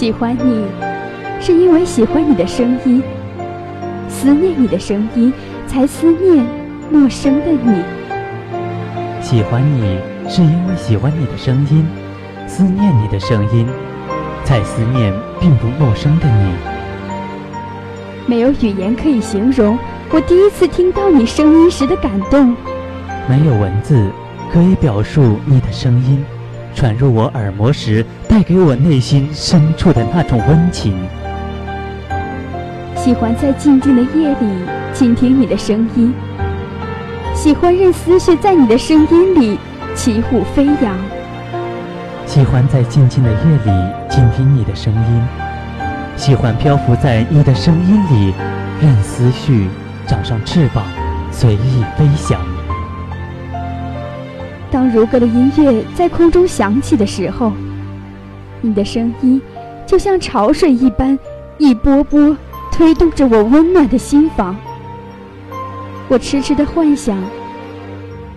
喜欢你，是因为喜欢你的声音；思念你的声音，才思念陌生的你。喜欢你，是因为喜欢你的声音；思念你的声音，才思念并不陌生的你。没有语言可以形容我第一次听到你声音时的感动，没有文字可以表述你的声音。传入我耳膜时，带给我内心深处的那种温情。喜欢在静静的夜里倾听你的声音，喜欢任思绪在你的声音里起舞飞扬。喜欢在静静的夜里倾听你的声音，喜欢漂浮在你的声音里，任思绪长上翅膀，随意飞翔。当如歌的音乐在空中响起的时候，你的声音就像潮水一般，一波波推动着我温暖的心房。我痴痴的幻想，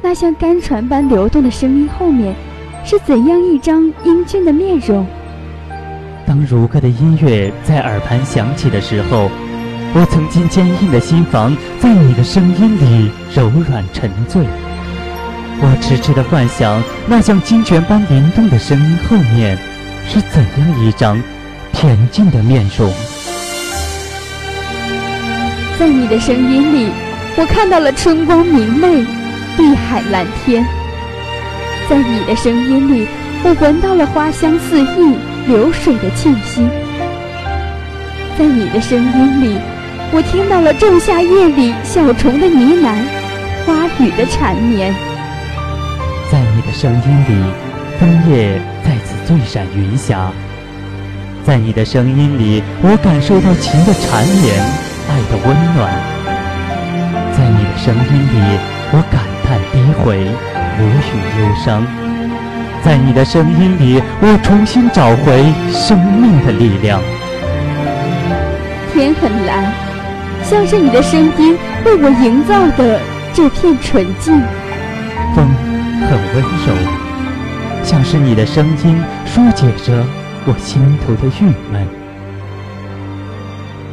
那像甘泉般流动的声音后面，是怎样一张英俊的面容。当如歌的音乐在耳畔响起的时候，我曾经坚硬的心房在你的声音里柔软沉醉。我痴痴的幻想，那像金泉般灵动的声音后面，是怎样一张恬静的面容？在你的声音里，我看到了春光明媚，碧海蓝天。在你的声音里，我闻到了花香四溢，流水的气息。在你的声音里，我听到了仲夏夜里小虫的呢喃，花语的缠绵。声音里，枫叶再次醉闪云霞。在你的声音里，我感受到情的缠绵，爱的温暖。在你的声音里，我感叹低回，无语忧伤。在你的声音里，我重新找回生命的力量。天很蓝，像是你的声音为我营造的这片纯净。风。很温柔，像是你的声音疏解着我心头的郁闷。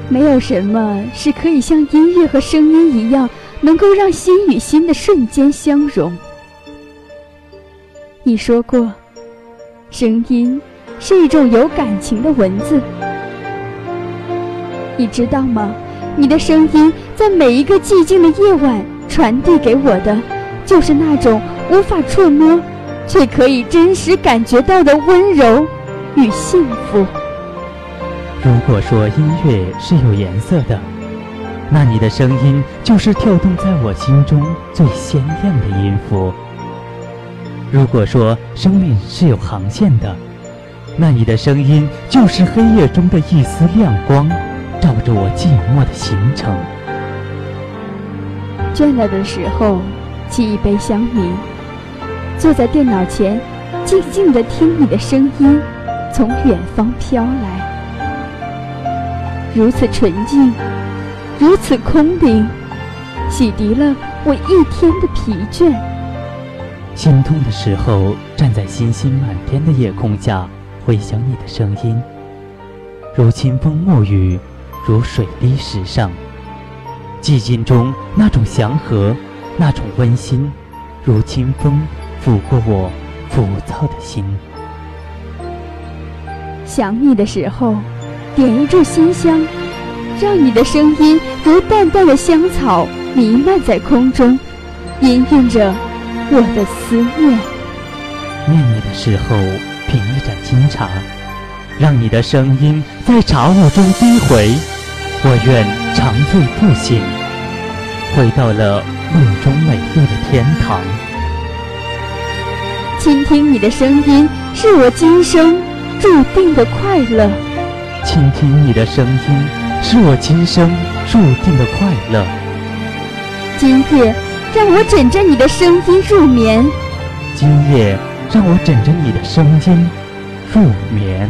没有什么是可以像音乐和声音一样，能够让心与心的瞬间相融。你说过，声音是一种有感情的文字。你知道吗？你的声音在每一个寂静的夜晚传递给我的，就是那种。无法触摸，却可以真实感觉到的温柔与幸福。如果说音乐是有颜色的，那你的声音就是跳动在我心中最鲜亮的音符。如果说生命是有航线的，那你的声音就是黑夜中的一丝亮光，照着我寂寞的行程。倦了的时候，沏一杯香茗。坐在电脑前，静静地听你的声音从远方飘来，如此纯净，如此空灵，洗涤了我一天的疲倦。心痛的时候，站在星星满天的夜空下，回想你的声音，如清风沐雨，如水滴石上。寂静中那种祥和，那种温馨，如清风。抚过我浮躁的心。想你的时候，点一炷馨香，让你的声音如淡淡的香草弥漫在空中，氤氲着我的思念。念你的时候，品一盏清茶，让你的声音在茶雾中低回。我愿长醉不醒，回到了梦中美丽的天堂。倾听你的声音，是我今生注定的快乐。倾听你的声音，是我今生注定的快乐。今夜，让我枕着你的声音入眠。今夜，让我枕着你的声音入眠。